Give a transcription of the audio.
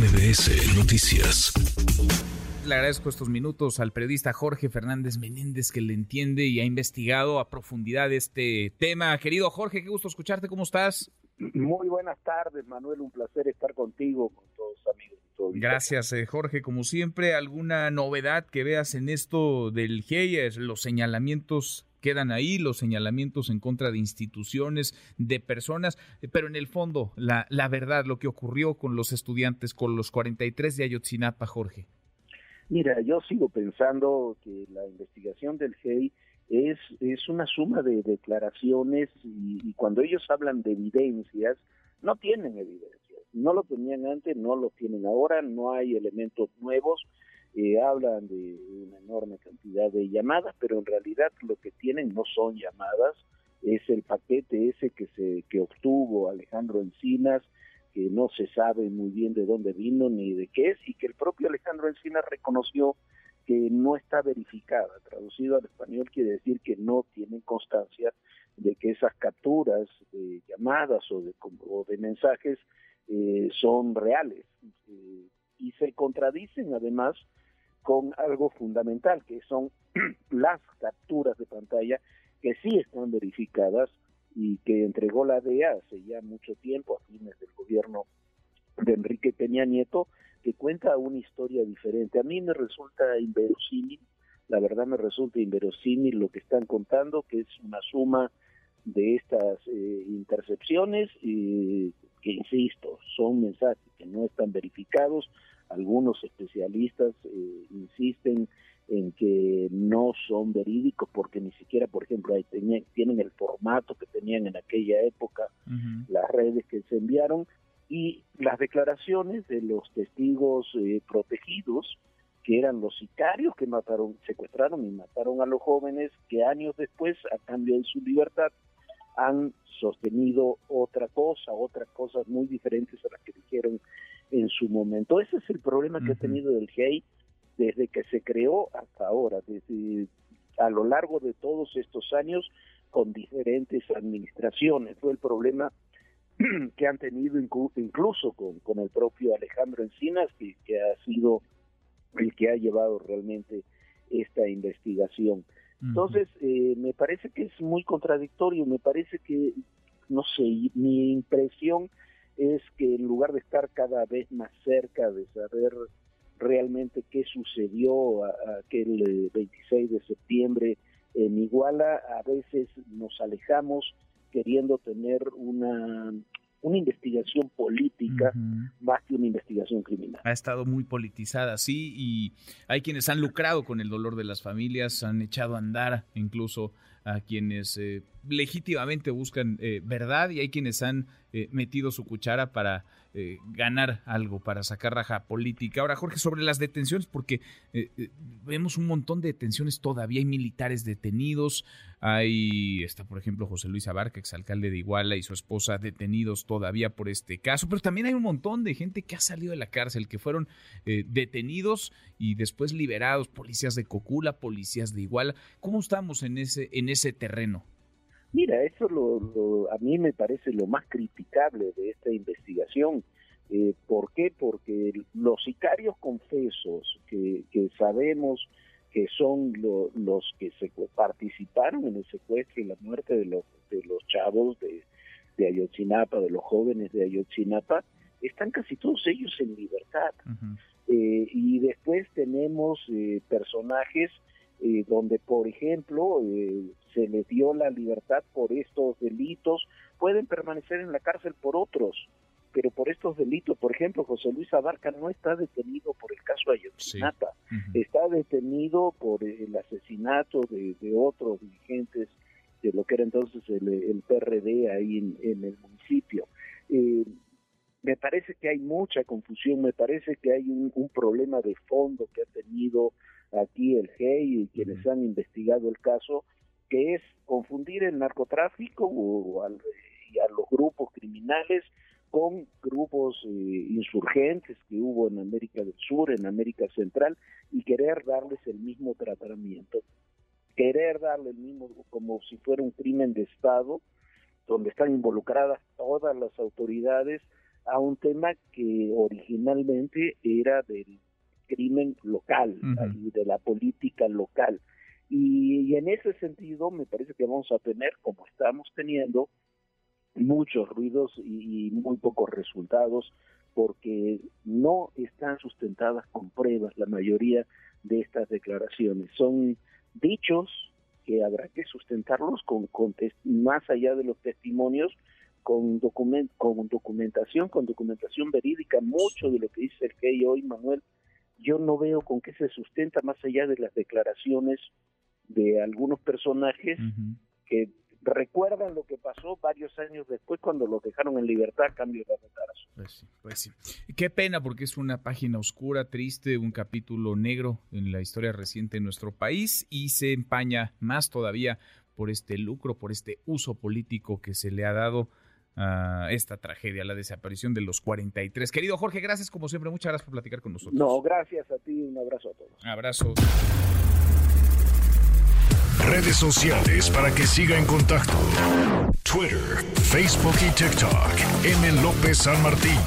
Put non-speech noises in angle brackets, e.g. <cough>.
MBS Noticias. Le agradezco estos minutos al periodista Jorge Fernández Menéndez que le entiende y ha investigado a profundidad este tema. Querido Jorge, qué gusto escucharte, ¿cómo estás? Muy buenas tardes, Manuel, un placer estar contigo, con todos amigos. Gracias, eh, Jorge. Como siempre, ¿alguna novedad que veas en esto del GEI? Los señalamientos quedan ahí los señalamientos en contra de instituciones, de personas, pero en el fondo, la, la verdad, lo que ocurrió con los estudiantes, con los 43 de Ayotzinapa, Jorge. Mira, yo sigo pensando que la investigación del GEI es, es una suma de declaraciones y, y cuando ellos hablan de evidencias, no tienen evidencias. No lo tenían antes, no lo tienen ahora, no hay elementos nuevos eh, hablan de una enorme cantidad de llamadas, pero en realidad lo que tienen no son llamadas, es el paquete ese que se que obtuvo Alejandro Encinas, que no se sabe muy bien de dónde vino ni de qué es, y que el propio Alejandro Encinas reconoció que no está verificada. Traducido al español quiere decir que no tienen constancia de que esas capturas de llamadas o de, o de mensajes eh, son reales. Eh, y se contradicen además con algo fundamental, que son <clears throat> las capturas de pantalla que sí están verificadas y que entregó la DEA hace ya mucho tiempo, a fines del gobierno de Enrique Peña Nieto, que cuenta una historia diferente. A mí me resulta inverosímil, la verdad me resulta inverosímil lo que están contando, que es una suma de estas eh, intercepciones, y que insisto, son mensajes que no están verificados, algunos especialistas eh, insisten en que no son verídicos porque ni siquiera, por ejemplo, ahí tienen el formato que tenían en aquella época las redes que se enviaron y las declaraciones de los testigos eh, protegidos que eran los sicarios que mataron, secuestraron y mataron a los jóvenes que años después, a cambio de su libertad, han sostenido otra cosa, otras cosas muy diferentes a las que dijeron en su momento. Ese es el problema que ha tenido el GEI desde que se creó hasta ahora, desde a lo largo de todos estos años con diferentes administraciones. Fue el problema <clears throat> que han tenido incluso con, con el propio Alejandro Encinas, que, ha sido el que ha llevado realmente esta investigación. Entonces, eh, me parece que es muy contradictorio, me parece que, no sé, mi impresión es que en lugar de estar cada vez más cerca de saber realmente qué sucedió aquel 26 eh, de septiembre en Iguala, a veces nos alejamos queriendo tener una una investigación política más que una investigación criminal. Ha estado muy politizada, sí, y hay quienes han lucrado con el dolor de las familias, han echado a andar incluso a quienes eh, legítimamente buscan eh, verdad y hay quienes han eh, metido su cuchara para ganar algo, para sacar raja política. Ahora, Jorge, sobre las detenciones, porque vemos un montón de detenciones todavía, hay militares detenidos, hay, está por ejemplo José Luis Abarca, exalcalde de Iguala, y su esposa detenidos todavía por este caso, pero también hay un montón de gente que ha salido de la cárcel, que fueron detenidos y después liberados, policías de Cocula, policías de Iguala. ¿Cómo estamos en ese, en ese terreno? Mira, eso lo, a mí me parece lo más criticable de esta investigación. Eh, ¿Por qué? Porque los sicarios confesos que, sabemos que son los que se participaron en el secuestro y la muerte de los, de los chavos de, de Ayotzinapa, de los jóvenes de Ayotzinapa, están casi todos ellos en libertad. Eh, y después tenemos eh, personajes eh, donde, por ejemplo, eh, se les dio la libertad por estos delitos, pueden permanecer en la cárcel por otros, pero por estos delitos, por ejemplo, José Luis Abarca no está detenido por el caso Ayotzinapa, está detenido por el asesinato de, otros dirigentes de lo que era entonces el, PRD ahí en, el municipio. Eh, me parece que hay mucha confusión, me parece que hay un, un problema de fondo que ha tenido aquí el GEI y quienes han investigado el caso, que es confundir el narcotráfico o, y a los grupos criminales con grupos eh, insurgentes que hubo en América del Sur, en América Central, y querer darles el mismo tratamiento, querer darle el mismo, como si fuera un crimen de Estado, donde están involucradas todas las autoridades, a un tema que originalmente era del crimen local y de la política local. Y, en ese sentido me parece que vamos a tener, como estamos teniendo, muchos ruidos y, muy pocos resultados porque no están sustentadas con pruebas la mayoría de estas declaraciones. Son dichos que habrá que sustentarlos con, con más allá de los testimonios con, document, con documentación, con documentación verídica, mucho de lo que dice el que hoy, Manuel, yo no veo con qué se sustenta más allá de las declaraciones de algunos personajes que recuerdan lo que pasó varios años después cuando los dejaron en libertad a cambio de retraso. Pues sí, pues sí. Qué pena porque es una página oscura, triste, un capítulo negro en la historia reciente de nuestro país y se empaña más todavía por este lucro, por este uso político que se le ha dado a esta tragedia, la desaparición de los 43. Querido Jorge, gracias como siempre, muchas gracias por platicar con nosotros. No, gracias a ti, un abrazo a todos. Abrazo. Redes sociales para que siga en contacto: Twitter, Facebook y TikTok. M. López San Martín.